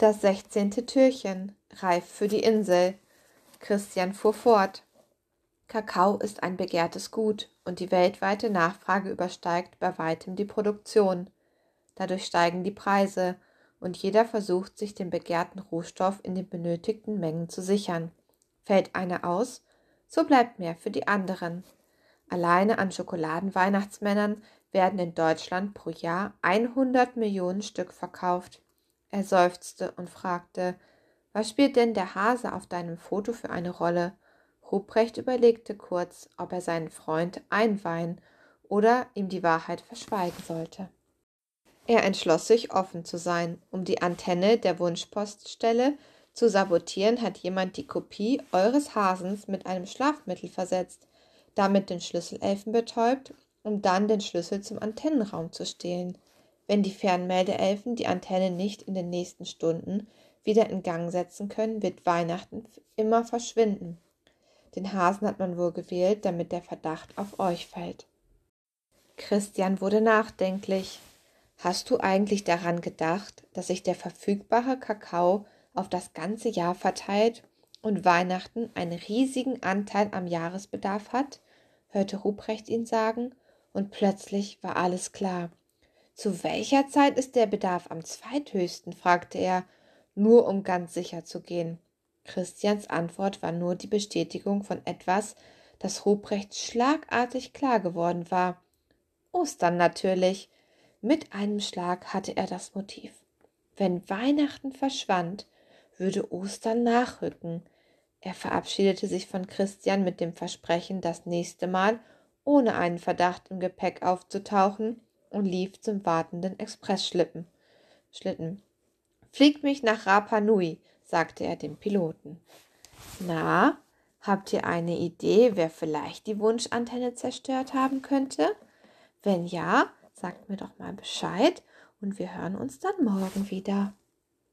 Das sechzehnte Türchen, reif für die Insel. Christian fuhr fort. Kakao ist ein begehrtes Gut und die weltweite Nachfrage übersteigt bei weitem die Produktion. Dadurch steigen die Preise und jeder versucht, sich den begehrten Rohstoff in den benötigten Mengen zu sichern. Fällt einer aus, so bleibt mehr für die anderen. Alleine an Schokoladenweihnachtsmännern werden in Deutschland pro Jahr 100 Millionen Stück verkauft. Er seufzte und fragte, was spielt denn der Hase auf deinem Foto für eine Rolle? Ruprecht überlegte kurz, ob er seinen Freund einweihen oder ihm die Wahrheit verschweigen sollte. Er entschloss sich, offen zu sein. Um die Antenne der Wunschpoststelle zu sabotieren, hat jemand die Kopie eures Hasens mit einem Schlafmittel versetzt, damit den Schlüsselelfen betäubt, um dann den Schlüssel zum Antennenraum zu stehlen. Wenn die Fernmeldeelfen die Antenne nicht in den nächsten Stunden wieder in Gang setzen können, wird Weihnachten immer verschwinden. Den Hasen hat man wohl gewählt, damit der Verdacht auf euch fällt. Christian wurde nachdenklich. Hast du eigentlich daran gedacht, dass sich der verfügbare Kakao auf das ganze Jahr verteilt und Weihnachten einen riesigen Anteil am Jahresbedarf hat? hörte Ruprecht ihn sagen, und plötzlich war alles klar. Zu welcher Zeit ist der Bedarf am zweithöchsten? fragte er, nur um ganz sicher zu gehen. Christians Antwort war nur die Bestätigung von etwas, das Ruprecht schlagartig klar geworden war. Ostern natürlich. Mit einem Schlag hatte er das Motiv. Wenn Weihnachten verschwand, würde Ostern nachrücken. Er verabschiedete sich von Christian mit dem Versprechen, das nächste Mal ohne einen Verdacht im Gepäck aufzutauchen und lief zum wartenden Expressschlitten. Schlitten. Fliegt mich nach Rapa Nui, sagte er dem Piloten. Na, habt ihr eine Idee, wer vielleicht die Wunschantenne zerstört haben könnte? Wenn ja, sagt mir doch mal Bescheid und wir hören uns dann morgen wieder.